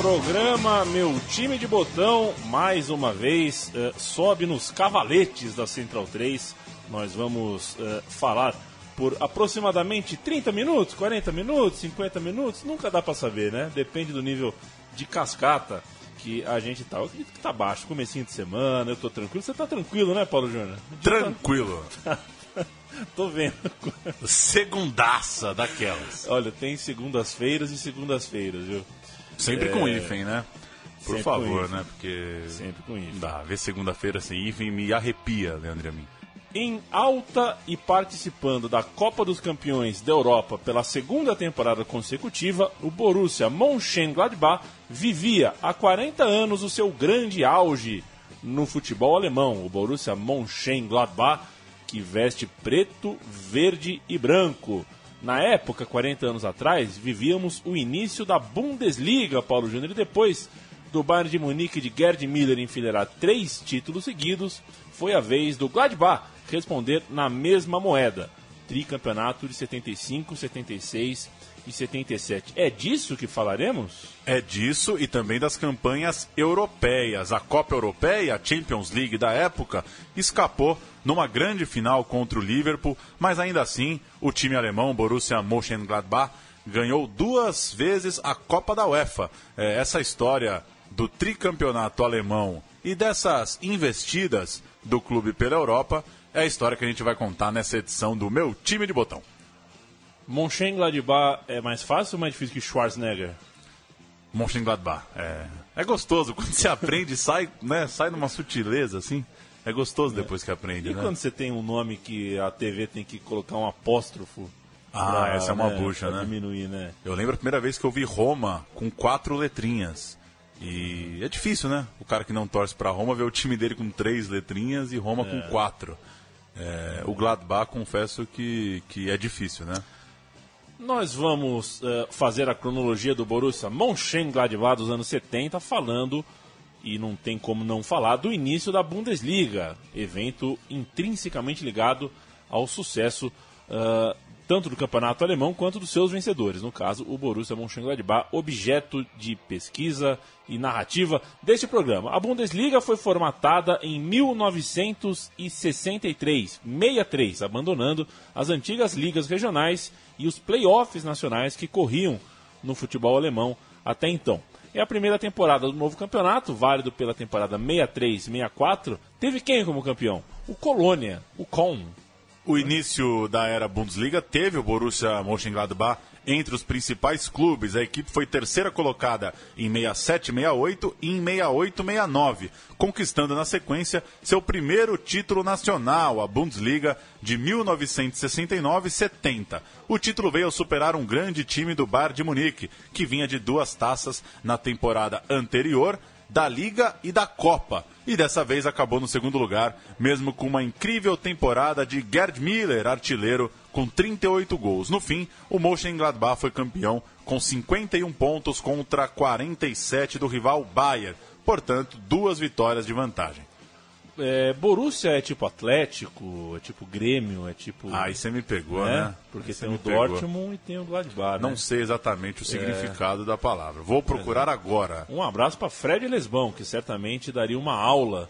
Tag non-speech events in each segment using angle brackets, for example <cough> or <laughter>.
Programa Meu Time de Botão, mais uma vez, eh, sobe nos cavaletes da Central 3. Nós vamos eh, falar por aproximadamente 30 minutos, 40 minutos, 50 minutos, nunca dá pra saber, né? Depende do nível de cascata que a gente tá. Eu acredito que tá baixo, comecinho de semana, eu tô tranquilo. Você tá tranquilo, né, Paulo Júnior? Tranquilo. <laughs> Tô vendo. Segundaça daquelas. Olha, tem segundas-feiras e segundas-feiras, viu? Sempre com hífen, né? Por Sempre favor, né? Porque. Sempre com hífen. Dá. Ver segunda-feira sem hífen me arrepia, Leandro a mim. Em alta e participando da Copa dos Campeões da Europa pela segunda temporada consecutiva, o Borussia Mönchengladbach vivia há 40 anos o seu grande auge no futebol alemão. O Borussia Mönchengladbach, que veste preto, verde e branco. Na época, 40 anos atrás, vivíamos o início da Bundesliga, Paulo Júnior, e depois do Bayern de Munique de Gerd Miller enfileirar três títulos seguidos, foi a vez do Gladbach responder na mesma moeda. Tricampeonato de 75, 76 e 77. É disso que falaremos? É disso e também das campanhas europeias. A Copa Europeia, a Champions League da época, escapou numa grande final contra o Liverpool, mas ainda assim o time alemão, Borussia Mönchengladbach, ganhou duas vezes a Copa da UEFA. É, essa história do tricampeonato alemão e dessas investidas do clube pela Europa é a história que a gente vai contar nessa edição do Meu Time de Botão. Mönchengladbach é mais fácil ou mais difícil que Schwarzenegger? Mönchengladbach. É, é gostoso quando você <laughs> aprende, sai, né, sai numa sutileza assim. É gostoso depois que aprende, E né? quando você tem um nome que a TV tem que colocar um apóstrofo? Ah, pra, essa é uma né, bucha, né? diminuir, né? Eu lembro a primeira vez que eu vi Roma com quatro letrinhas. E é difícil, né? O cara que não torce pra Roma ver o time dele com três letrinhas e Roma com quatro. É, o Gladbach, confesso que, que é difícil, né? Nós vamos eh, fazer a cronologia do Borussia Mönchengladbach dos anos 70, falando, e não tem como não falar, do início da Bundesliga, evento intrinsecamente ligado ao sucesso ah, tanto do campeonato alemão quanto dos seus vencedores. No caso, o Borussia Mönchengladbach, objeto de pesquisa e narrativa deste programa. A Bundesliga foi formatada em 1963, 63, abandonando as antigas ligas regionais e os playoffs nacionais que corriam no futebol alemão até então. É a primeira temporada do novo campeonato, válido pela temporada 63-64. Teve quem como campeão? O Colônia, o Köln. O início da era Bundesliga teve o Borussia Mönchengladbach entre os principais clubes. A equipe foi terceira colocada em 67-68 e em 68-69, conquistando na sequência seu primeiro título nacional, a Bundesliga de 1969-70. O título veio superar um grande time do Bayern de Munique, que vinha de duas taças na temporada anterior da Liga e da Copa. E dessa vez acabou no segundo lugar, mesmo com uma incrível temporada de Gerd Miller, artilheiro, com 38 gols. No fim, o Mönchengladbach foi campeão com 51 pontos contra 47 do rival Bayern. Portanto, duas vitórias de vantagem. É, Borussia é tipo Atlético, é tipo Grêmio, é tipo. Aí você me pegou, né? né? Porque tem o pegou. Dortmund e tem o Gladbach, né? Não sei exatamente o significado da palavra. Vou procurar agora. Um abraço para Fred Lesbão, que certamente daria uma aula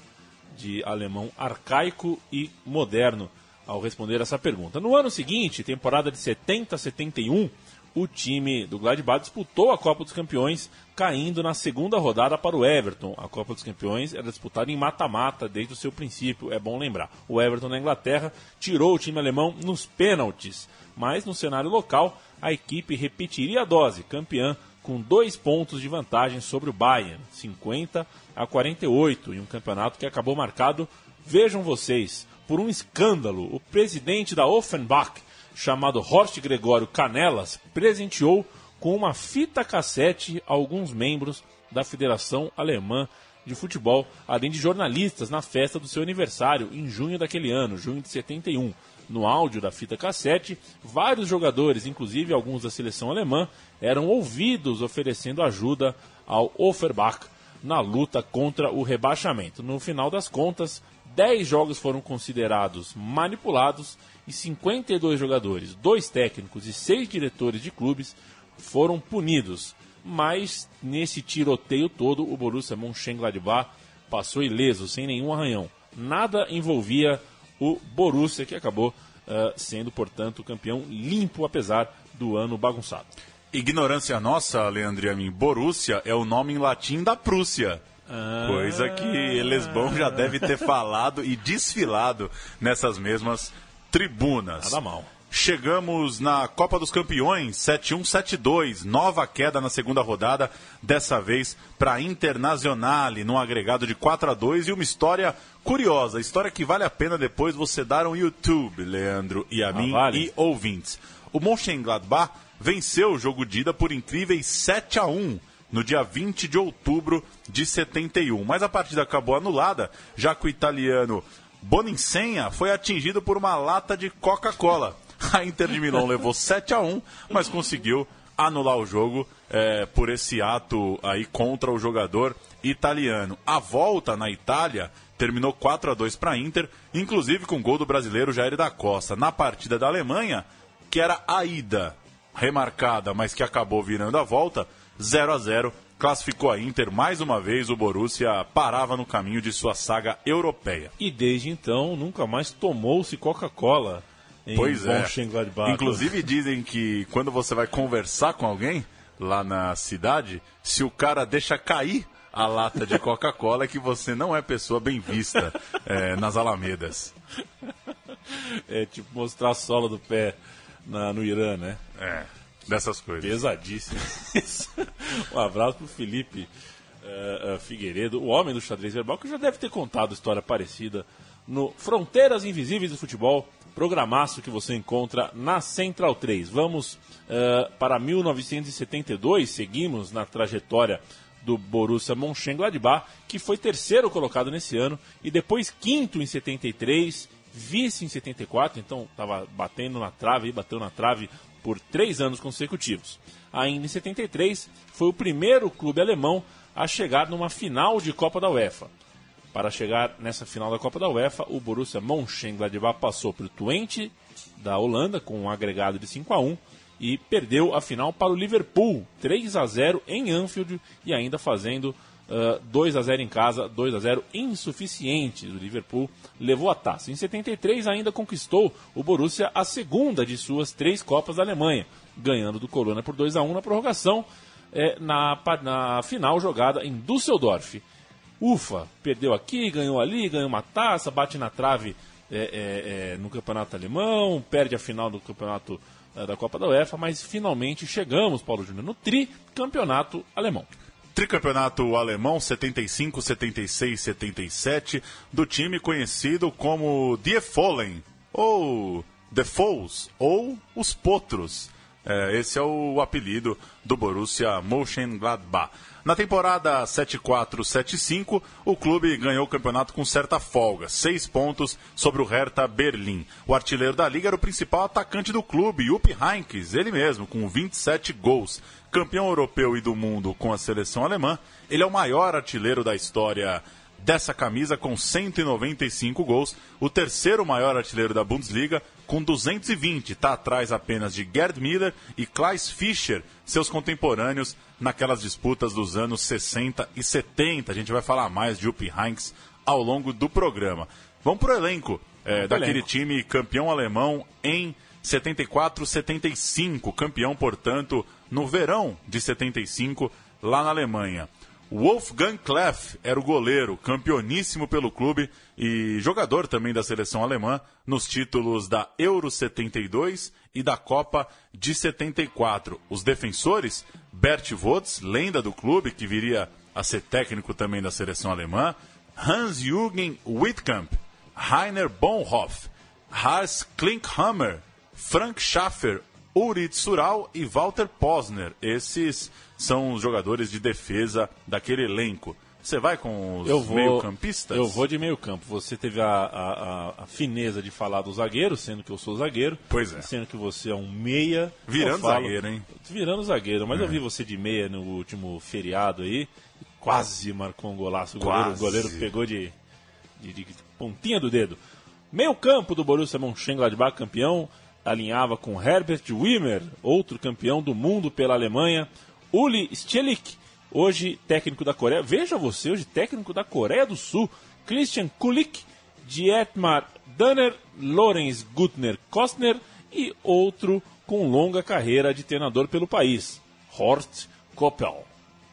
de alemão arcaico e moderno ao responder essa pergunta. No ano seguinte, temporada de 70 a 71, o time do Gladbach disputou a Copa dos Campeões, caindo na segunda rodada para o Everton. A Copa dos Campeões era disputada em mata-mata desde o seu princípio, é bom lembrar. O Everton na Inglaterra tirou o time alemão nos pênaltis, mas no cenário local a equipe repetiria a dose, campeã com dois pontos de vantagem sobre o Bayern, 50 a 48, em um campeonato que acabou marcado, vejam vocês, por um escândalo. O presidente da Offenbach, chamado Horst Gregório Canelas, presenteou com uma fita cassete alguns membros da Federação Alemã de futebol, além de jornalistas na festa do seu aniversário, em junho daquele ano, junho de 71. No áudio da fita cassete, vários jogadores, inclusive alguns da seleção alemã, eram ouvidos oferecendo ajuda ao Offenbach na luta contra o rebaixamento. No final das contas, 10 jogos foram considerados manipulados e 52 jogadores, dois técnicos e seis diretores de clubes foram punidos. Mas nesse tiroteio todo, o Borussia Mönchengladbach passou ileso, sem nenhum arranhão. Nada envolvia o Borussia, que acabou uh, sendo, portanto, campeão limpo, apesar do ano bagunçado. Ignorância nossa, Leandro a mim, Borussia é o nome em latim da Prússia. Ah. Coisa que Lesbão já deve ter falado e desfilado nessas mesmas tribunas. Nada mal. Chegamos na Copa dos Campeões, 7-1-7-2, nova queda na segunda rodada, dessa vez para Internazionale, num agregado de 4 a 2 e uma história curiosa, história que vale a pena depois você dar um YouTube, Leandro e a ah, mim vale. e ouvintes. O Mönchengladbach venceu o jogo de ida por incríveis 7 a 1 no dia 20 de outubro de 71, mas a partida acabou anulada, já que o italiano Boninsenha foi atingido por uma lata de Coca-Cola. A Inter de Milão <laughs> levou 7 a 1 mas conseguiu anular o jogo é, por esse ato aí contra o jogador italiano. A volta na Itália terminou 4 a 2 para a Inter, inclusive com gol do brasileiro Jair da Costa. Na partida da Alemanha, que era a ida remarcada, mas que acabou virando a volta, 0 a 0 classificou a Inter mais uma vez, o Borussia parava no caminho de sua saga europeia. E desde então nunca mais tomou-se Coca-Cola. Pois é. Inclusive <laughs> dizem que quando você vai conversar com alguém lá na cidade, se o cara deixa cair a lata de Coca-Cola, é que você não é pessoa bem vista é, nas alamedas. É tipo mostrar a sola do pé na, no Irã, né? É, dessas coisas. Pesadíssimo. <laughs> um abraço pro Felipe uh, uh, Figueiredo, o homem do xadrez verbal, que já deve ter contado história parecida no Fronteiras Invisíveis do Futebol, programaço que você encontra na Central 3. Vamos uh, para 1972, seguimos na trajetória do Borussia Mönchengladbach, que foi terceiro colocado nesse ano e depois quinto em 73, vice em 74, então estava batendo na trave, bateu na trave por três anos consecutivos. Ainda em 73, foi o primeiro clube alemão a chegar numa final de Copa da UEFA. Para chegar nessa final da Copa da UEFA, o Borussia Mönchengladbach passou para o Twente da Holanda com um agregado de 5 a 1 e perdeu a final para o Liverpool, 3 a 0 em Anfield e ainda fazendo uh, 2 a 0 em casa, 2 a 0 insuficiente. O Liverpool levou a taça. Em 73 ainda conquistou o Borussia a segunda de suas três Copas da Alemanha, ganhando do Colônia por 2 a 1 na prorrogação é, na, na final jogada em Düsseldorf ufa, perdeu aqui, ganhou ali, ganhou uma taça, bate na trave é, é, no campeonato alemão, perde a final do campeonato da Copa da UEFA, mas finalmente chegamos, Paulo Júnior, no tricampeonato alemão. Tricampeonato alemão 75, 76, 77, do time conhecido como Die Fohlen, ou The Foles, ou os Potros. É, esse é o apelido do Borussia Mönchengladbach. Na temporada 7-4-7-5, o clube ganhou o campeonato com certa folga, seis pontos sobre o Hertha Berlim. O artilheiro da liga era o principal atacante do clube, Jupp Heynckes, ele mesmo, com 27 gols. Campeão europeu e do mundo com a seleção alemã, ele é o maior artilheiro da história dessa camisa com 195 gols, o terceiro maior artilheiro da Bundesliga com 220, está atrás apenas de Gerd Miller e Klaus Fischer, seus contemporâneos naquelas disputas dos anos 60 e 70. A gente vai falar mais de Jupp Heynckes ao longo do programa. Vamos para o elenco é, daquele elenco. time campeão alemão em 74, 75, campeão, portanto, no verão de 75, lá na Alemanha. Wolfgang Kleff era o goleiro, campeoníssimo pelo clube e jogador também da seleção alemã nos títulos da Euro 72 e da Copa de 74. Os defensores, Bert Wotz, lenda do clube, que viria a ser técnico também da seleção alemã, Hans-Jürgen Wittkamp, Rainer Bonhoff, Hans Klinkhammer, Frank Schaffer, Uri Tsural e Walter Posner. Esses são os jogadores de defesa daquele elenco. Você vai com os Eu vou, meio-campistas? Eu vou de meio campo. Você teve a, a, a- fineza de falar do zagueiro, sendo que eu sou zagueiro. Pois é. Sendo que você é um meia. Virando falo- zagueiro, hein? É. Virando zagueiro. Mas eu vi você de meia no último feriado aí. Quase marcou um golaço. O goleiro, o goleiro pegou de, de, de pontinha do dedo. Meio campo do Borussia Mönchengladbach, campeão. Alinhava com Herbert Wimmer, outro campeão do mundo pela Alemanha. Uli Stielik, hoje técnico da Coreia. Veja você, hoje técnico da Coreia do Sul. Christian Kulik, Dietmar Danner, Lorenz Gutner Kostner e outro com longa carreira de treinador pelo país, Horst Koppel.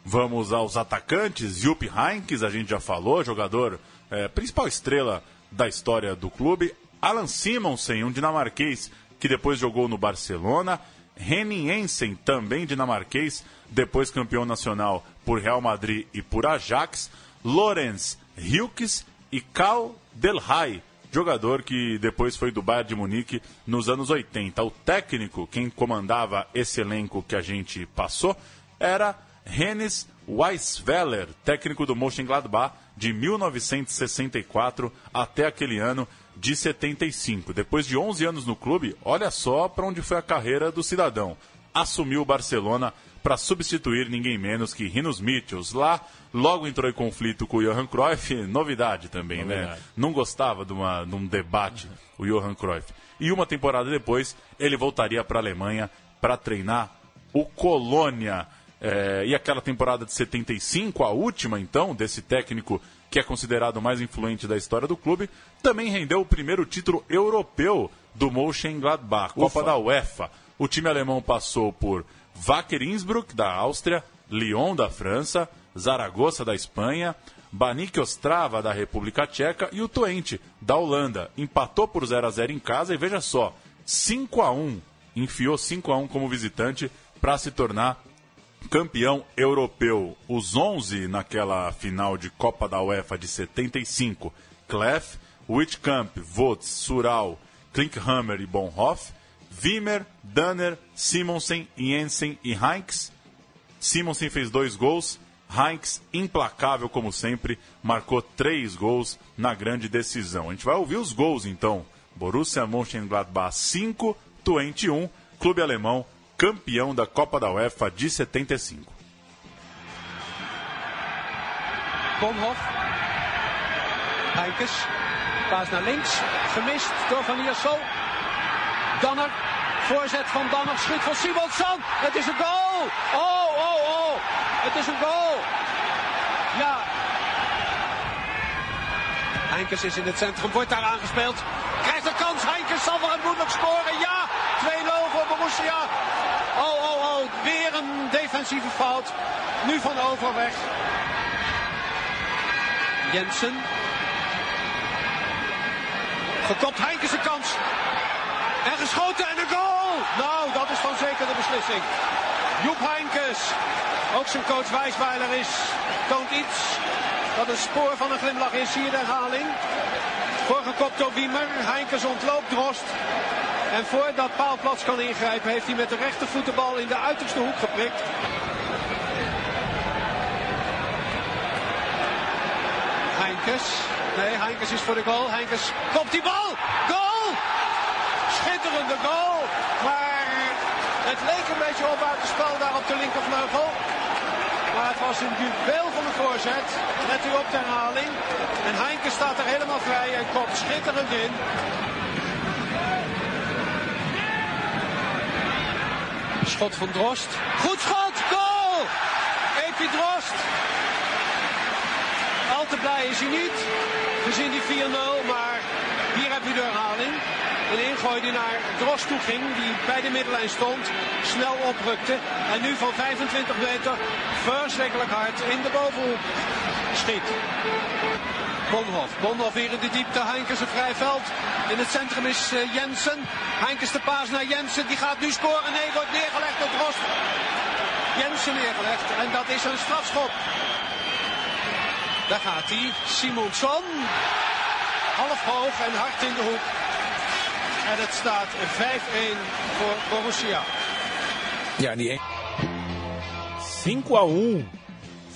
Vamos aos atacantes. Jupp Heynckes, a gente já falou, jogador, eh, principal estrela da história do clube. Alan Simonsen, um dinamarquês que depois jogou no Barcelona. Henning Jensen, também dinamarquês, depois campeão nacional por Real Madrid e por Ajax. Lorenz Hilkes e Karl Delhay, jogador que depois foi do Bayern de Munique nos anos 80. O técnico, quem comandava esse elenco que a gente passou, era Hennes Weisweller, técnico do Mönchengladbach de 1964 até aquele ano de 75. Depois de 11 anos no clube, olha só para onde foi a carreira do cidadão. Assumiu o Barcelona para substituir ninguém menos que Rinos Mitchells. Lá, logo entrou em conflito com o Johan Cruyff, novidade também, né? Novidade. Não gostava de, uma, de um debate, o Johan Cruyff. E uma temporada depois, ele voltaria para a Alemanha para treinar o Colônia. É, e aquela temporada de 75, a última então, desse técnico que é considerado o mais influente da história do clube, também rendeu o primeiro título europeu do Mönchengladbach, Copa da UEFA. O time alemão passou por Wacker Innsbruck, da Áustria, Lyon, da França, Zaragoza, da Espanha, Banik Ostrava, da República Tcheca e o Twente, da Holanda. Empatou por 0 a 0 em casa e veja só, 5 a 1 enfiou 5 a 1 como visitante para se tornar campeão europeu. Os 11 naquela final de Copa da UEFA de 75, Clef, Wittkamp, Votz, Sural, Klinkhammer e Bonhoff, Wimmer, Danner, Simonsen, Jensen e Heinz. Simonsen fez dois gols. Heinz, implacável como sempre, marcou três gols na grande decisão. A gente vai ouvir os gols então. Borussia Mönchengladbach 5, Twente 1, clube alemão, campeão da Copa da UEFA de 75. Bonhoff. Heinkes. Paas naar links. Gemist door Van Iersel. Danner. Voorzet van Danner. Schiet van Simonsson. Het is een goal. Oh, oh, oh. Het is een goal. Ja. Heinkes is in het centrum. Wordt daar aangespeeld. Krijgt een kans. Heinkes zal hem moeilijk scoren. Ja. 2-0 voor Borussia. Oh, oh, oh. Weer een defensieve fout. Nu van Overweg. Jensen. Gekopt Heinkes een kans. En geschoten en een goal. Nou, dat is dan zeker de beslissing. Joep Heinkes. Ook zijn coach Wijsweiler is. Toont iets. Dat een spoor van een glimlach is. Hier de herhaling. Voorgekopt door Wiemer. Heinkes ontloopt Drost. En voordat Paalplats kan ingrijpen heeft hij met de rechtervoet de bal in de uiterste hoek geprikt. Heinkes. Nee, Heinkes is voor de goal. Heinkes kopt die bal. Goal! Schitterende goal. Maar het leek een beetje op buitenspel daar op de linkervleugel. Maar het was een duel van de voorzet. Let u op de herhaling. En Heinkes staat er helemaal vrij en kopt schitterend in. Schot van Drost. Goed schot! Goal! Epi Drost. Al te blij is hij niet. Gezien die 4-0. Maar hier heb u de herhaling. Een ingooi die naar Drost toe ging. Die bij de middenlijn stond. Snel oprukte. En nu van 25 meter verschrikkelijk hard in de bovenhoek schiet. Bonhoff. Bonhoff weer in de diepte. Heinkes een vrij veld. In het centrum is eh, Jensen. Heinkes de paas naar Jensen. Die gaat nu scoren. Nee, wordt neergelegd door Drost. Jensen neergelegd. En dat is een strafschop. Daar gaat hij. Simonsson. Half hoog en hard in de hoek. En het staat 5-1 voor Borussia. Ja, die 5 a 1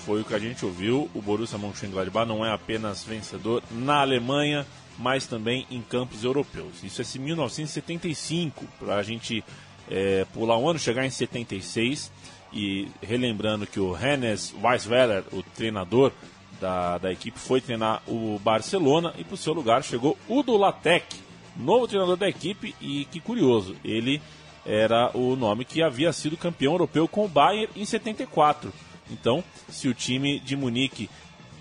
foi o que a gente ouviu. O Borussia Mönchengladbach não é apenas vencedor na Alemanha, mas também em campos europeus. Isso é 1975, para a gente é, pular um ano, chegar em 76 e relembrando que o Hennes Weisweller, o treinador da, da equipe, foi treinar o Barcelona e para o seu lugar chegou Udo Lattek, novo treinador da equipe e que curioso, ele era o nome que havia sido campeão europeu com o Bayern em 74. Então, se o time de Munique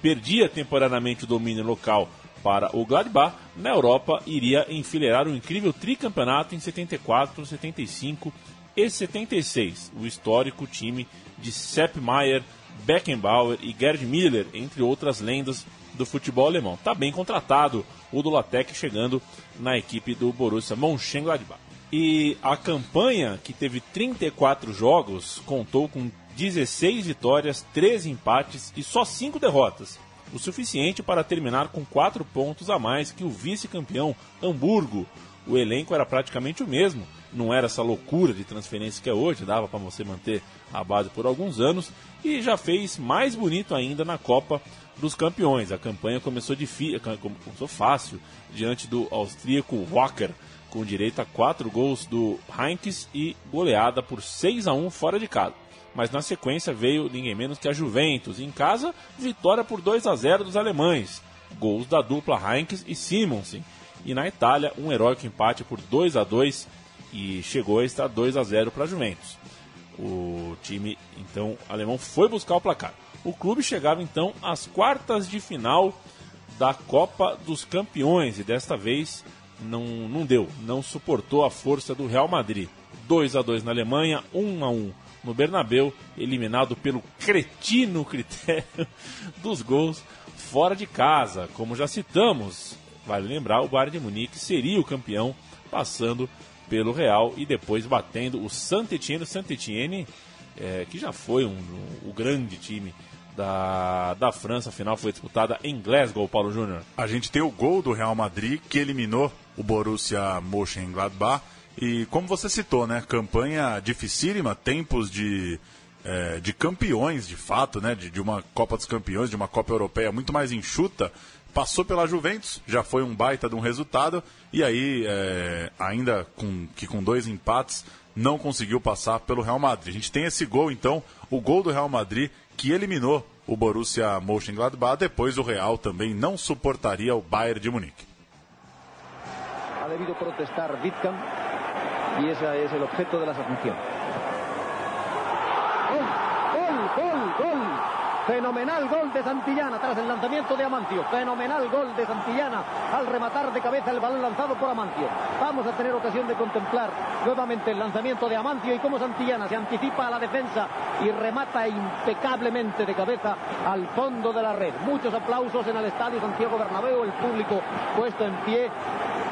perdia temporariamente o domínio local para o Gladbach, na Europa iria enfileirar um incrível tricampeonato em 74, 75 e 76. O histórico time de Sepp Maier, Beckenbauer e Gerd Miller, entre outras lendas do futebol alemão. Está bem contratado o Dulatek chegando na equipe do Borussia Mönchengladbach. E a campanha, que teve 34 jogos, contou com 16 vitórias, 13 empates e só 5 derrotas. O suficiente para terminar com 4 pontos a mais que o vice-campeão Hamburgo. O elenco era praticamente o mesmo, não era essa loucura de transferência que é hoje, dava para você manter a base por alguns anos e já fez mais bonito ainda na Copa dos Campeões. A campanha começou, começou fácil diante do austríaco Wacker com direito a quatro gols do Heinz e goleada por 6 a 1 fora de casa. Mas na sequência veio ninguém menos que a Juventus. Em casa, vitória por 2 a 0 dos alemães. Gols da dupla Heinz e Simonsen. E na Itália, um heróico empate por 2 a 2 e chegou a estar 2 a 0 para a Juventus. O time então alemão foi buscar o placar. O clube chegava então às quartas de final da Copa dos Campeões e desta vez não, não deu, não suportou a força do Real Madrid. 2 a 2 na Alemanha, 1 a 1 no Bernabeu, eliminado pelo cretino critério <laughs> dos gols fora de casa. Como já citamos, vale lembrar, o Bayern de Munique seria o campeão, passando pelo Real e depois batendo o Saint-Etienne. O Saint-Etienne, é, que já foi um, um, o grande time da, da França, a final foi disputada em Glasgow, Paulo Júnior. A gente tem o gol do Real Madrid que eliminou o Borussia Mönchengladbach. E como você citou, né, campanha dificílima, tempos de, é, de campeões, de fato, né, de, de uma Copa dos Campeões, de uma Copa Europeia muito mais enxuta. Passou pela Juventus, já foi um baita de um resultado, e aí, é, ainda com, que com dois empates, não conseguiu passar pelo Real Madrid. A gente tem esse gol, então, o gol do Real Madrid que eliminou o Borussia Mönchengladbach. Depois o Real também não suportaria o Bayern de Munique. Ha debido protestar Wittkamp y ese es el objeto de la sanción. Gol, gol, gol, gol. Fenomenal gol de Santillana tras el lanzamiento de Amancio. Fenomenal gol de Santillana al rematar de cabeza el balón lanzado por Amancio. Vamos a tener ocasión de contemplar nuevamente el lanzamiento de Amancio y cómo Santillana se anticipa a la defensa y remata impecablemente de cabeza al fondo de la red. Muchos aplausos en el estadio Santiago Bernabéu, el público puesto en pie,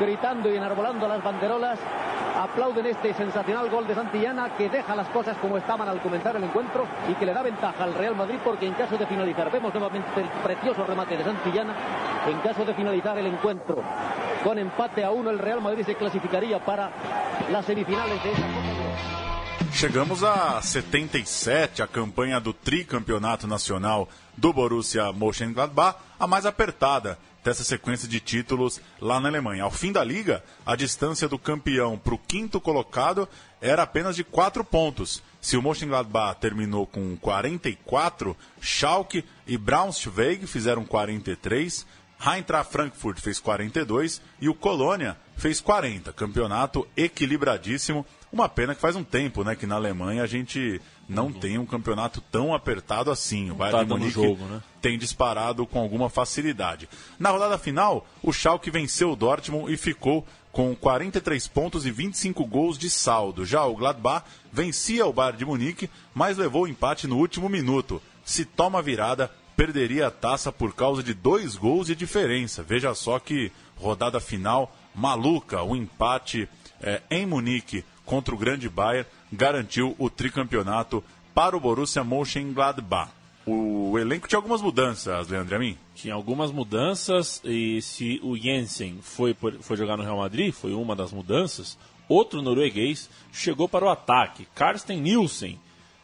gritando y enarbolando las banderolas aplauden este sensacional gol de Santillana que deja las cosas como estaban al comenzar el encuentro y que le da ventaja al Real Madrid porque en caso de finalizar, vemos nuevamente el precioso remate de Santillana, en caso de finalizar el encuentro con empate a uno el Real Madrid se clasificaría para las semifinales de esta Chegamos a 77, a campanha do tricampeonato nacional do Borussia Mönchengladbach, a mais apertada dessa sequência de títulos lá na Alemanha. Ao fim da liga, a distância do campeão para o quinto colocado era apenas de 4 pontos. Se o Mönchengladbach terminou com 44, Schalke e Braunschweig fizeram 43, Eintracht Frankfurt fez 42 e o Colônia fez 40. Campeonato equilibradíssimo. Uma pena que faz um tempo, né, que na Alemanha a gente não uhum. tem um campeonato tão apertado assim. O Bayern tá de Munique jogo, né? Tem disparado com alguma facilidade. Na rodada final, o Schalke venceu o Dortmund e ficou com 43 pontos e 25 gols de saldo. Já o Gladbach vencia o Bayern de Munique, mas levou o empate no último minuto. Se toma virada, perderia a taça por causa de dois gols de diferença. Veja só que rodada final maluca, o um empate é, em Munique contra o grande Bayern garantiu o tricampeonato para o Borussia Mönchengladbach. O elenco tinha algumas mudanças, Leandro Amin? Tinha algumas mudanças e se o Jensen foi, foi jogar no Real Madrid, foi uma das mudanças, outro norueguês chegou para o ataque, Karsten Nielsen,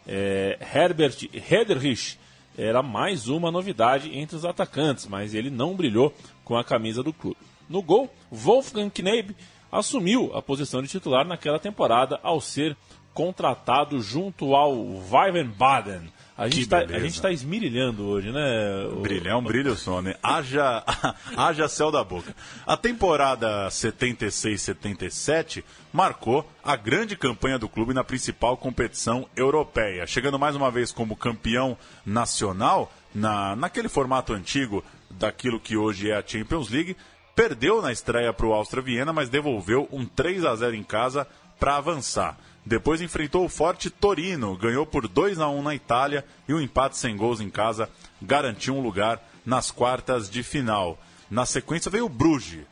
é, Herbert Hederich era mais uma novidade entre os atacantes, mas ele não brilhou com a camisa do clube. No gol, Wolfgang Kneib assumiu a posição de titular naquela temporada ao ser contratado junto ao Weivenbaden. A gente, tá, a gente tá esmirilhando hoje, né? O... Brilhão, brilho só, né? Haja, <laughs> haja céu da boca. A temporada 76-77 marcou a grande campanha do clube na principal competição europeia, chegando mais uma vez como campeão nacional na, naquele formato antigo daquilo que hoje é a Champions League. Perdeu na estreia para o Áustria Viena, mas devolveu um 3 a 0 em casa para avançar. Depois enfrentou o forte Torino, ganhou por 2 a 1 na Itália e um empate sem gols em casa garantiu um lugar nas quartas de final. Na sequência veio o Bruges.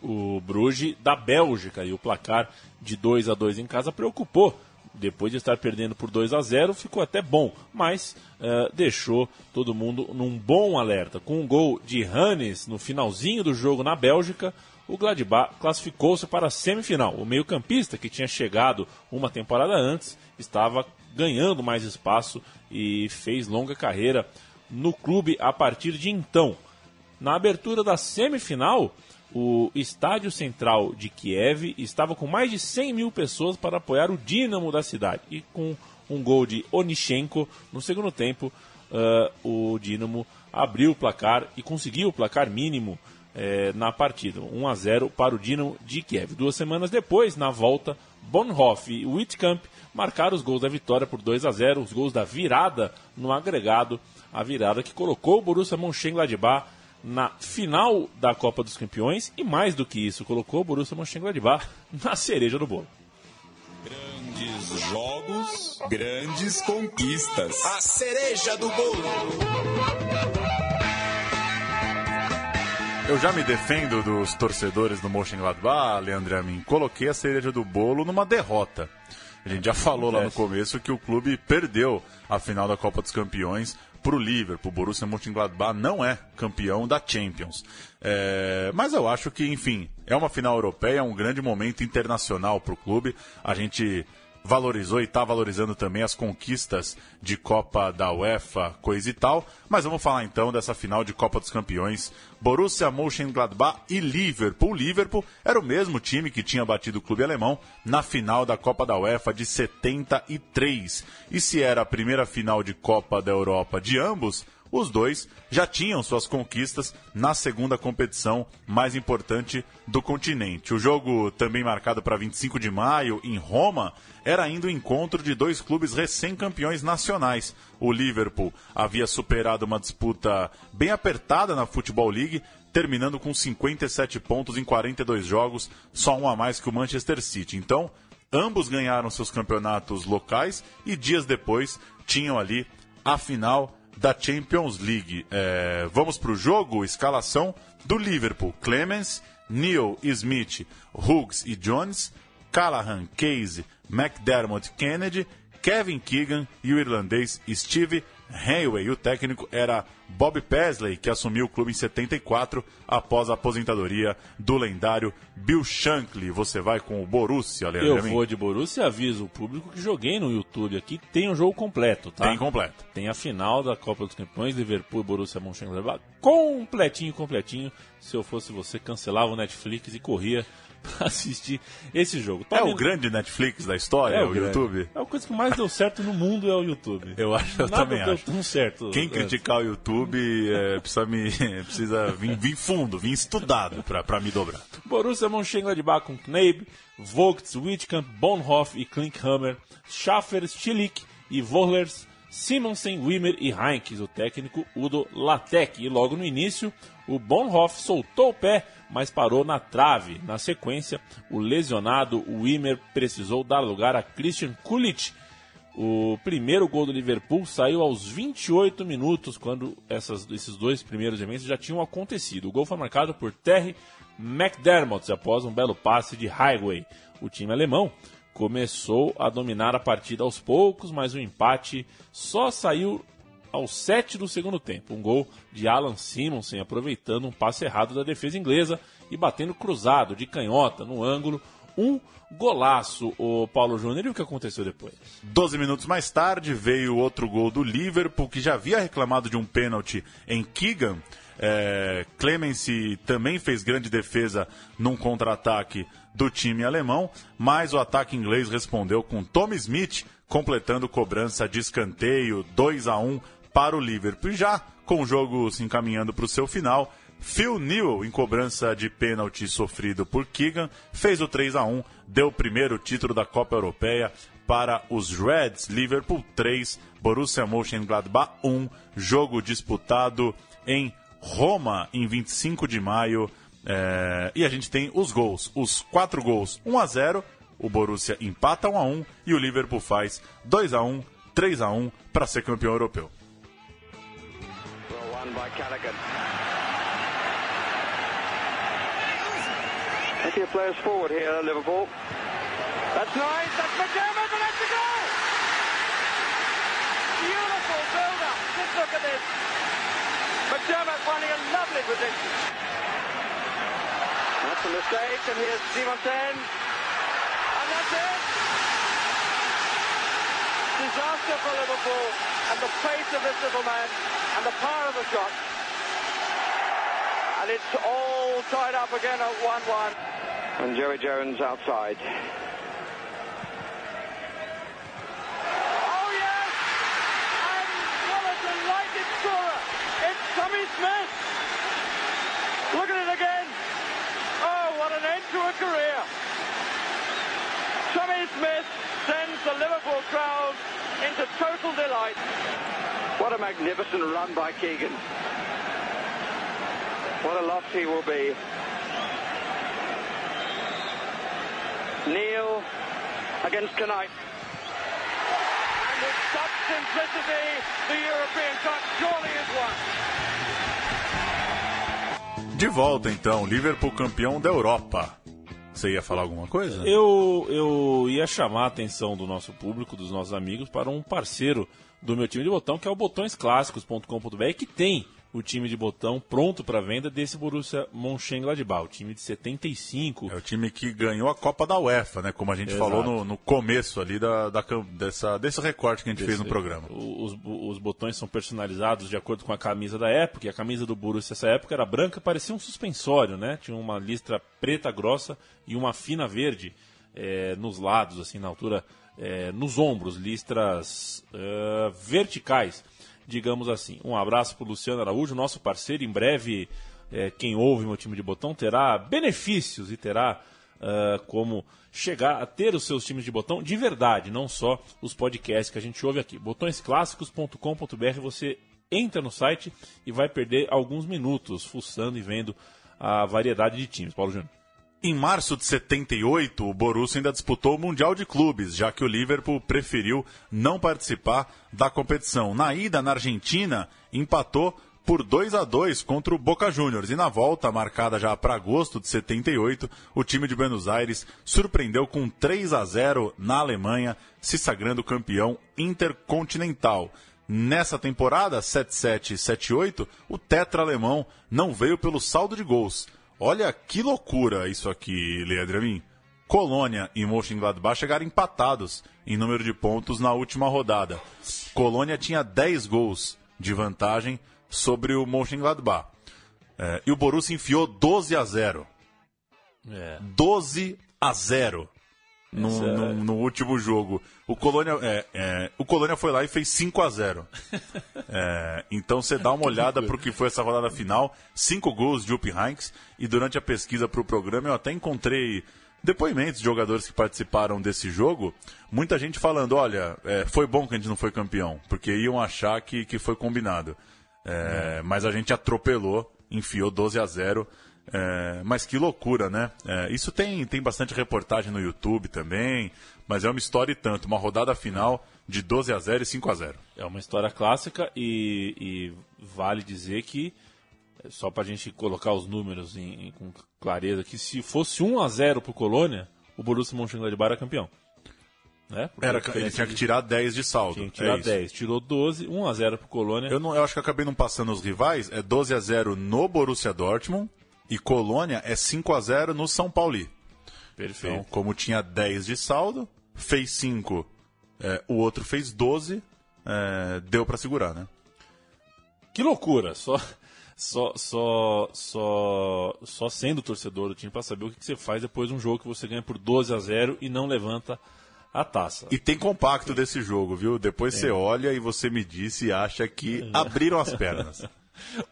O Bruges da Bélgica e o placar de 2 a 2 em casa preocupou. Depois de estar perdendo por 2 a 0, ficou até bom, mas uh, deixou todo mundo num bom alerta. Com um gol de Hannes no finalzinho do jogo na Bélgica, o Gladbach classificou-se para a semifinal. O meio-campista, que tinha chegado uma temporada antes, estava ganhando mais espaço e fez longa carreira no clube a partir de então. Na abertura da semifinal, o Estádio Central de Kiev estava com mais de 100 mil pessoas para apoiar o Dinamo da cidade. E com um gol de Onichenko no segundo tempo, uh, o Dinamo abriu o placar e conseguiu o placar mínimo é, na partida. 1 a 0 para o Dinamo de Kiev. Duas semanas depois, na volta, Bonhoff e Wittkamp marcaram os gols da vitória por 2 a 0, os gols da virada no agregado, a virada que colocou o Borussia Mönchengladbach na final da Copa dos Campeões e mais do que isso, colocou o Borussia Mönchengladbach <laughs> na cereja do bolo. Grandes jogos, grandes conquistas. A cereja do bolo. Eu já me defendo dos torcedores do Mönchengladbach, Leandro Amin. Coloquei a cereja do bolo numa derrota. A gente já falou lá no começo que o clube perdeu a final da Copa dos Campeões para o Liverpool. O Borussia Mönchengladbach não é campeão da Champions. É, mas eu acho que, enfim, é uma final europeia, é um grande momento internacional para o clube. A gente valorizou e está valorizando também as conquistas de Copa da UEFA, coisa e tal. Mas vamos falar então dessa final de Copa dos Campeões. Borussia Mönchengladbach e Liverpool. Liverpool era o mesmo time que tinha batido o clube alemão na final da Copa da UEFA de 73. E se era a primeira final de Copa da Europa de ambos, os dois já tinham suas conquistas na segunda competição mais importante do continente. O jogo, também marcado para 25 de maio, em Roma, era ainda o encontro de dois clubes recém-campeões nacionais. O Liverpool havia superado uma disputa bem apertada na Football League, terminando com 57 pontos em 42 jogos, só um a mais que o Manchester City. Então, ambos ganharam seus campeonatos locais e dias depois tinham ali a final da Champions League. É, vamos para o jogo, escalação do Liverpool. Clemens, Neil, Smith, Hughes e Jones, Callahan, Case, McDermott, Kennedy, Kevin Keegan e o irlandês Steve Hanway. O técnico era Bob Paisley, que assumiu o clube em 74 após a aposentadoria do lendário Bill Shankly. Você vai com o Borussia, Leandro? Eu vou de Borussia e aviso o público que joguei no YouTube aqui. Tem o um jogo completo, tá? Tem completo. Tem a final da Copa dos Campeões, Liverpool e Borussia Mönchengladbach. Completinho, completinho. Se eu fosse você, cancelava o Netflix e corria <laughs> assistir esse jogo. é o grande Netflix da história, é o, o YouTube? É a coisa que mais deu certo no mundo é o YouTube. <laughs> Eu acho, eu Nada também deu acho. tão certo. Quem criticar o YouTube é, precisa, me, <laughs> precisa vir, vir, fundo, vir estudado para me dobrar. Borussia Mönchengladbach com Kneib, Vogts, Wittkamp, Bonhoff e Klinkhammer, Schaffer, Schilik e Wohlers, Simonsen, Wimmer e Heinz, o técnico Udo Lattek. E logo no início, o Bonhoff soltou o pé, mas parou na trave. Na sequência, o lesionado Wimmer precisou dar lugar a Christian Kulic. O primeiro gol do Liverpool saiu aos 28 minutos, quando essas, esses dois primeiros eventos já tinham acontecido. O gol foi marcado por Terry McDermott após um belo passe de Highway. O time alemão começou a dominar a partida aos poucos, mas o empate só saiu aos 7 do segundo tempo. Um gol de Alan Simonsen aproveitando um passe errado da defesa inglesa e batendo cruzado de canhota no ângulo. um golaço, o Paulo Júnior. E o que aconteceu depois? 12 minutos mais tarde veio outro gol do Liverpool, que já havia reclamado de um pênalti em Keegan. É, também fez grande defesa num contra-ataque do time alemão, mas o ataque inglês respondeu com Tom Smith completando cobrança de escanteio 2 a 1 para o Liverpool. Já com o jogo se encaminhando para o seu final, Phil Newell, em cobrança de pênalti sofrido por Keegan, fez o 3 a 1 deu o primeiro título da Copa Europeia para os Reds. Liverpool 3, Borussia Mönchengladbach 1, jogo disputado em Roma em 25 de maio. É... E a gente tem os gols, os quatro gols, 1 a 0 o Borussia empata 1 a 1 e o Liverpool faz 2 a 1 3 a 1 para ser campeão europeu. Beautiful build-up. Just look at this. McDermott finding a lovely position. That's a mistake, and here's Simonsen. And that's it. Disaster for Liverpool, and the pace of this little man, and the power of the shot. And it's all tied up again at 1-1. And Joey Jones outside. Oh yes! And what a delighted scorer! It's Tommy Smith! Look at it again! Oh, what an end to a career! Tommy Smith sends the Liverpool crowd into total delight. What a magnificent run by Keegan. What a loss he will be. Neil against Knight. And with such simplicity, the European Cup surely is won. De volta então, Liverpool campeão da Europa. Você ia falar alguma coisa? Eu, eu ia chamar a atenção do nosso público, dos nossos amigos, para um parceiro do meu time de botão, que é o botõesclássicos.com.br, que tem o time de botão pronto para venda desse Borussia Mönchengladbach, o time de 75. É o time que ganhou a Copa da UEFA, né? Como a gente Exato. falou no, no, começo ali da, da, dessa, desse recorte que a gente desse, fez no programa. Os, os botões são personalizados de acordo com a camisa da época, e a camisa do Borussia nessa época era branca, parecia um suspensório, né? Tinha uma listra preta grossa e uma fina verde é, nos lados, assim, na altura, é, nos ombros, listras é, verticais digamos assim. Um abraço para o Luciano Araújo, nosso parceiro. Em breve, é, quem ouve meu time de botão terá benefícios e terá uh, como chegar a ter os seus times de botão de verdade, não só os podcasts que a gente ouve aqui. Botõesclássicos.com.br você entra no site e vai perder alguns minutos fuçando e vendo a variedade de times. Paulo Júnior. Em março de 78, o Borussia ainda disputou o Mundial de Clubes, já que o Liverpool preferiu não participar da competição. Na ida na Argentina, empatou por 2 a 2 contra o Boca Juniors. E na volta, marcada já para agosto de 78, o time de Buenos Aires surpreendeu com 3 a 0 na Alemanha, se sagrando campeão intercontinental. Nessa temporada, 77 78, o tetra alemão não veio pelo saldo de gols Olha que loucura isso aqui, Leandro Amin. Colônia e Mönchengladbach chegaram empatados em número de pontos na última rodada. Colônia tinha 10 gols de vantagem sobre o Mönchengladbach. É, e o Borussia enfiou 12 a 0. É. 12 a 0 no, é... no, no, último jogo. O Colônia, é, é, o Colônia foi lá e fez 5 a 0 <laughs> é, Então você dá uma olhada para o que foi essa rodada final. Cinco gols de Up Heinz. E durante a pesquisa para o programa eu até encontrei depoimentos de jogadores que participaram desse jogo. Muita gente falando: olha, é, foi bom que a gente não foi campeão, porque iam achar que, que foi combinado. É, mas a gente atropelou, enfiou 12 a 0 é, mas que loucura, né? É, isso tem, tem bastante reportagem no YouTube também, mas é uma história e tanto. Uma rodada final de 12 a 0 e 5 a 0 É uma história clássica e, e vale dizer que, só para a gente colocar os números em, em, com clareza, que se fosse 1 a 0 para o Colônia, o Borussia Mönchengladbach era campeão. Né? Era, ele tinha que tirar 10 de saldo. Tinha que tirar é 10. Tirou 12, 1 a 0 para o Colônia. Eu, não, eu acho que acabei não passando os rivais. É 12 a 0 no Borussia Dortmund e Colônia é 5 a 0 no São Paulo. Perfeito. Então, como tinha 10 de saldo, fez 5, é, o outro fez 12, é, deu para segurar, né? Que loucura! Só, só, só, só, só sendo torcedor do time para saber o que, que você faz depois de um jogo que você ganha por 12 a 0 e não levanta a taça. E tem compacto desse jogo, viu? Depois você olha e você me disse e acha que <laughs> abriram as pernas.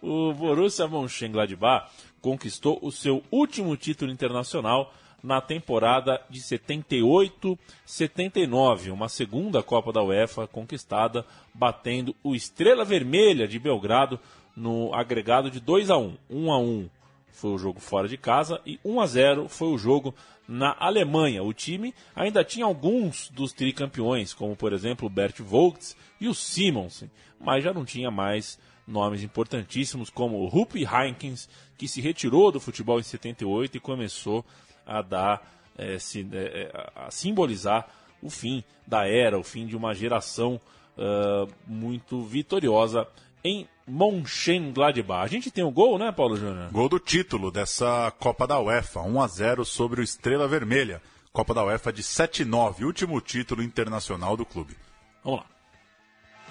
O Borussia Mönchengladbach conquistou o seu último título internacional na temporada de 78-79, uma segunda Copa da UEFA conquistada, batendo o Estrela Vermelha de Belgrado no agregado de 2 a 1. 1 a 1 foi o jogo fora de casa e 1 a 0 foi o jogo na Alemanha. O time ainda tinha alguns dos tricampeões, como por exemplo Bert Vogts e o Simonsen, mas já não tinha mais nomes importantíssimos como o Rupi Heinkens, que se retirou do futebol em 78 e começou a dar, eh, se- eh, a simbolizar o fim da era, o fim de uma geração ah, muito vitoriosa em Mönchengladbach. A gente tem o gol, né, Paulo Júnior? Gol do título dessa Copa da UEFA, 1 a 0 sobre o Estrela Vermelha. Copa da UEFA de 7-9, último título internacional do clube. Vamos lá.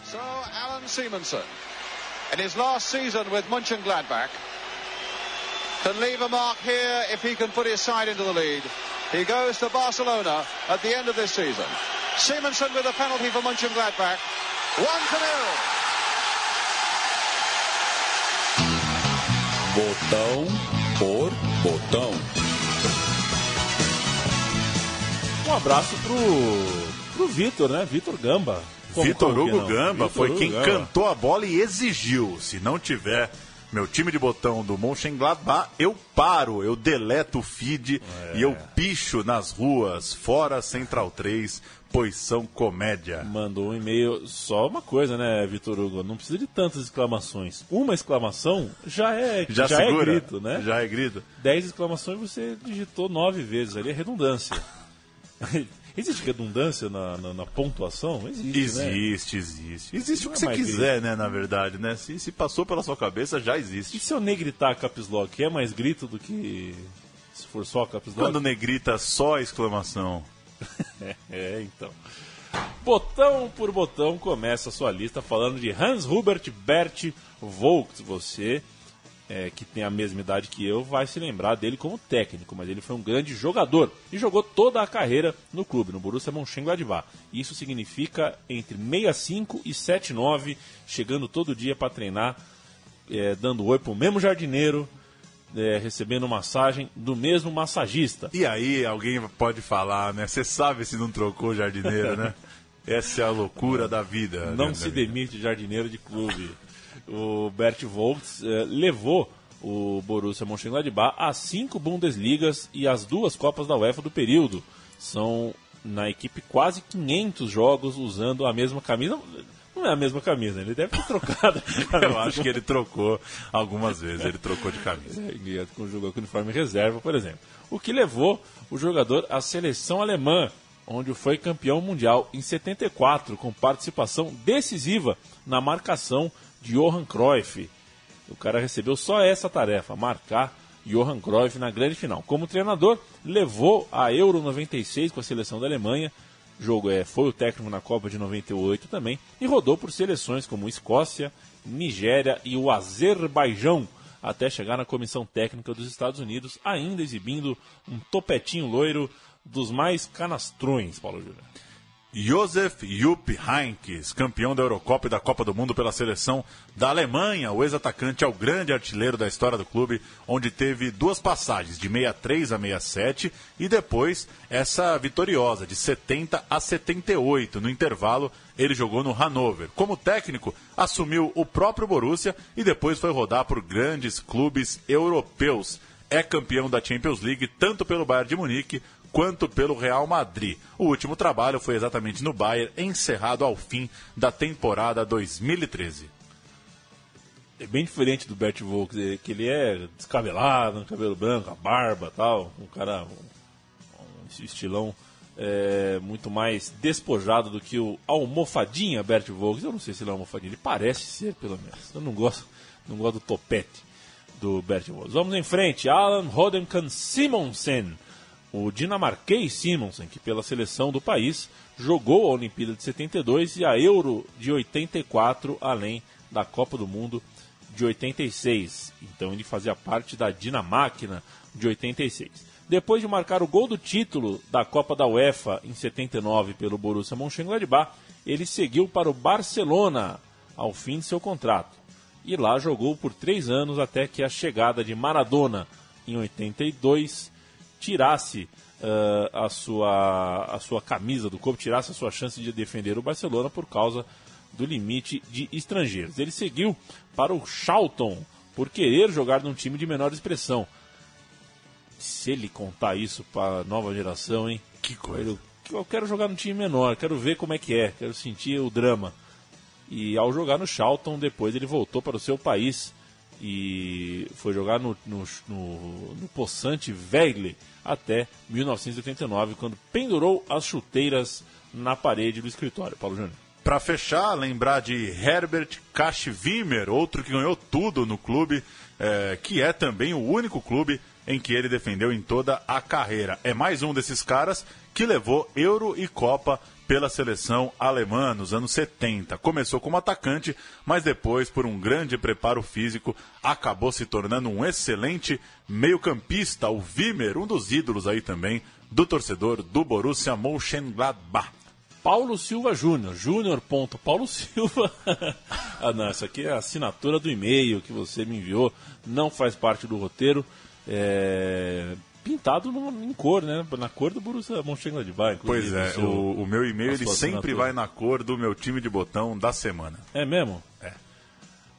So Alan Simonsen, in his last season with Mönchengladbach, can leave a mark here if he can put his side into the lead. He goes to Barcelona at the end of this season. Simonsen with a penalty for Mönchengladbach. One to nil. Botão por botão. Um abraço pro, pro Vitor, né? Vitor Gamba. Vitor Hugo? Gamba Vitor foi Hugo quem Gamba. cantou a bola e exigiu. Se não tiver meu time de botão do Mönchengladbach, eu paro, eu deleto o feed É. e eu picho nas ruas, fora Central 3, pois são comédia. Mandou um e-mail, só uma coisa, né, Vitor Hugo? Não precisa de tantas exclamações. Uma exclamação já é, Já, é segura? grito, né? Já é grito. Dez exclamações você digitou nove vezes ali, é redundância. <laughs> Existe redundância na, na, na pontuação? Existe, né? Existe, existe. Existe Não o é que você mais quiser, né, na verdade, né? Se, se passou pela sua cabeça, já E existe. se eu negritar caps lock, é mais grito do que se for só caps lock? Quando negrita só exclamação. <laughs> É, então. Botão por botão começa a sua lista falando de Hans Hubert Bert Volks. Você, é, que tem a mesma idade que eu, vai se lembrar dele como técnico, mas ele foi um grande jogador e jogou toda a carreira no clube, no Borussia Mönchengladbach. Isso significa entre 65 e 79, chegando todo dia para treinar, é, dando oi pro mesmo jardineiro, é, recebendo massagem do mesmo massagista. E aí alguém pode falar, né? Você sabe se não trocou o jardineiro, né? <laughs> Essa é a loucura da vida. Não né, se da vida. demite jardineiro de clube. O Bert Volks eh, levou o Borussia Mönchengladbach a cinco Bundesligas e as duas Copas da UEFA do período. São na equipe quase 500 jogos usando a mesma camisa. Não é a mesma camisa, ele deve ter trocado. <laughs> Eu acho que ele trocou algumas vezes, ele trocou de camisa. É, com jogou com uniforme reserva, por exemplo. O que levou o jogador à seleção alemã, onde foi campeão mundial em 74, com participação decisiva na marcação de Johan Cruyff. O cara recebeu só essa tarefa, marcar Johan Cruyff na grande final. Como treinador, levou a Euro 96 com a seleção da Alemanha, jogo é, foi o técnico na Copa de 98 também, e rodou por seleções como Escócia, Nigéria e o Azerbaijão, até chegar na comissão técnica dos Estados Unidos, ainda exibindo um topetinho loiro dos mais canastrões, Paulo Júnior. Josef Jupp Heynckes, campeão da Eurocopa e da Copa do Mundo pela seleção da Alemanha. O ex-atacante é o grande artilheiro da história do clube, onde teve duas passagens, de 63 a 67, e depois essa vitoriosa, de 70 a 78. No intervalo, ele jogou no Hannover. Como técnico, assumiu o próprio Borussia e depois foi rodar por grandes clubes europeus. É campeão da Champions League tanto pelo Bayern de Munique quanto pelo Real Madrid. O último trabalho foi exatamente no Bayern, encerrado ao fim da temporada 2013. É bem diferente do Bert Volks, é que ele é descabelado, cabelo branco, a barba tal, um cara, um, estilão é, muito mais despojado do que o almofadinha Bert Volks. Eu não sei se ele é almofadinha, ele parece ser pelo menos. Eu não gosto, não gosto do topete do Bert Volks. Vamos em frente, Alan Rodenkan Simonsen. O dinamarquês Simonsen, que pela seleção do país jogou a Olimpíada de 72 e a Euro de 84, além da Copa do Mundo de 86. Então ele fazia parte da Dinamáquina de 86. Depois de marcar o gol do título da Copa da UEFA em 79 pelo Borussia Mönchengladbach, ele seguiu para o Barcelona ao fim de seu contrato. E lá jogou por três anos até que a chegada de Maradona em 82 tirasse uh, a, sua, a sua camisa do corpo, tirasse a sua chance de defender o Barcelona por causa do limite de estrangeiros. Ele seguiu para o Charlton por querer jogar num time de menor expressão. Se ele contar isso para a nova geração, hein? Que coisa. Eu, eu quero jogar num time menor, quero ver como é que é, quero sentir o drama. E ao jogar no Charlton, depois ele voltou para o seu país e foi jogar no, no, no, no Poçante Vegle até 1989, quando pendurou as chuteiras na parede do escritório. Paulo Júnior. Para fechar, lembrar de Herbert Kaschwimmer, outro que ganhou tudo no clube, é, que é também o único clube em que ele defendeu em toda a carreira. É mais um desses caras que levou Euro e Copa pela seleção alemã nos anos 70. Começou como atacante, mas depois, por um grande preparo físico, acabou se tornando um excelente meio-campista, o Wimmer, um dos ídolos aí também do torcedor do Borussia Mönchengladbach. Paulo Silva Júnior, Júnior. Paulo Silva. <laughs> ah, não, essa aqui é a assinatura do e-mail que você me enviou, não faz parte do roteiro. É, pintado no, em cor, né? Na cor do Borussia Mönchengladbach. Pois é, seu, o, o, meu e-mail ele sempre vai na cor do meu time de botão da semana. É mesmo? É.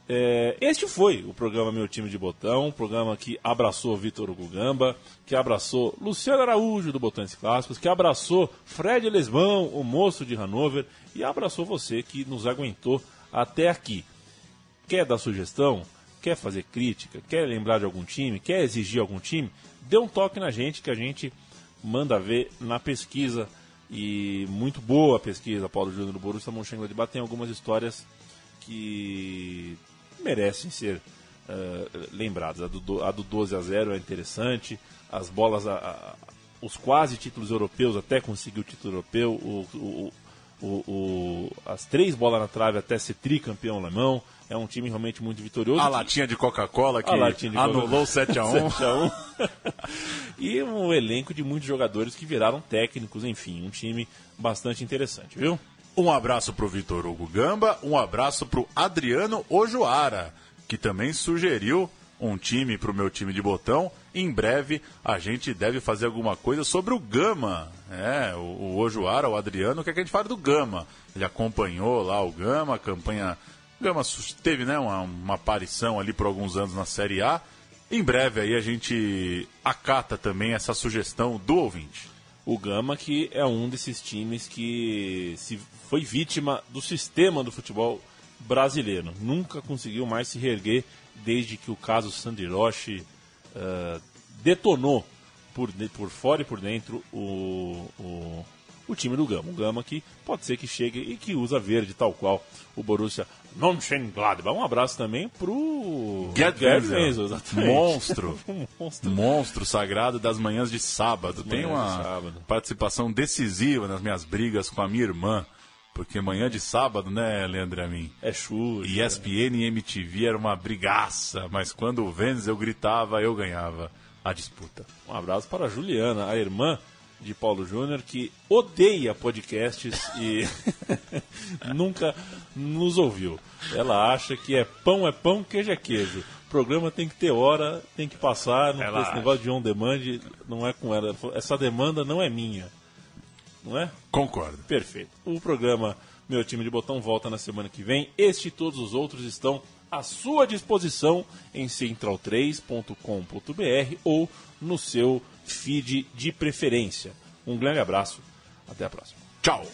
é este foi o programa Meu Time de Botão, um programa que abraçou Vitor Gugamba, que abraçou Luciano Araújo do Botões Clássicos, que abraçou Fred Lesmão, o moço de Hanover, e abraçou você que nos aguentou até aqui. Quer dar sugestão? Quer fazer crítica? Quer lembrar de algum time? Quer exigir algum time? Dê um toque na gente que a gente manda ver na pesquisa. E muito boa a pesquisa, Paulo Júnior do Borussia Mönchengladbach tem algumas histórias que merecem ser uh, lembradas. A do, a do 12 a 0 é interessante, as bolas, a, a, os quase títulos europeus, até conseguir o título europeu, o, o, o, as três bolas na trave até ser tricampeão alemão. É um time realmente muito vitorioso. A latinha de Coca-Cola que anulou 7x1. 7x1. <laughs> <laughs> e um elenco de muitos jogadores que viraram técnicos, enfim, um time bastante interessante, viu? Um abraço pro Vitor Hugo Gamba, um abraço pro Adriano Ojoara, que também sugeriu um time para o meu time de botão. Em breve a gente deve fazer alguma coisa sobre o Gama. É, o, o Ojoara, o Adriano, quer que a gente fale do Gama. Ele acompanhou lá o Gama, a campanha. Gama teve né, uma, uma aparição ali por alguns anos na Série A. Em breve aí a gente acata também essa sugestão do ouvinte. O Gama que é um desses times que se foi vítima do sistema do futebol brasileiro. Nunca conseguiu mais se reerguer desde que o caso Sandiroche uh, detonou por, por fora e por dentro o, o, time do Gama. O Gama que pode ser que chegue e que usa verde, tal qual o Borussia Mönchengladbach. Um abraço também pro Gerd Wenzel, monstro, <laughs> monstro, monstro sagrado das manhãs de sábado. Tem uma sábado. participação decisiva nas minhas brigas com a minha irmã. Porque manhã de sábado, né, Leandro Amin? É chuva. ESPN e MTV era uma brigaça, mas quando o Wenzel gritava, eu ganhava a disputa. Um abraço para a Juliana, a irmã de Paulo Júnior, que odeia podcasts e <laughs> nunca nos ouviu. Ela acha que é pão é pão, queijo é queijo. O programa tem que ter hora, tem que passar, não ela esse acha. negócio de on demand não é com ela. Essa demanda não é minha não é? Concordo. Perfeito. O programa Meu Time de Botão volta na semana que vem. Este e todos os outros estão à sua disposição em central3.com.br ou no seu feed de preferência. Um grande abraço. Até a próxima. Tchau.